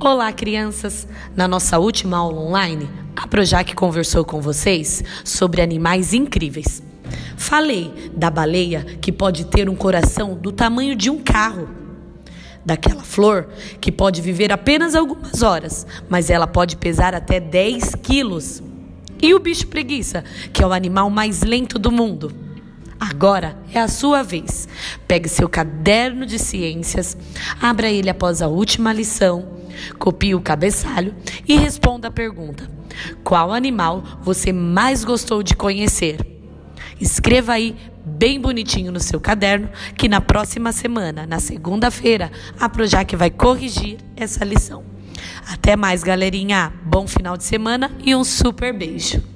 Olá, crianças! Na nossa última aula online, a Projac conversou com vocês sobre animais incríveis. Falei da baleia que pode ter um coração do tamanho de um carro, daquela flor que pode viver apenas algumas horas, mas ela pode pesar até 10 quilos, e o bicho preguiça, que é o animal mais lento do mundo. Agora é a sua vez. Pegue seu caderno de ciências, abra ele após a última lição, copie o cabeçalho e responda a pergunta: Qual animal você mais gostou de conhecer? Escreva aí bem bonitinho no seu caderno que na próxima semana, na segunda-feira, a Projac vai corrigir essa lição. Até mais, galerinha. Bom final de semana e um super beijo.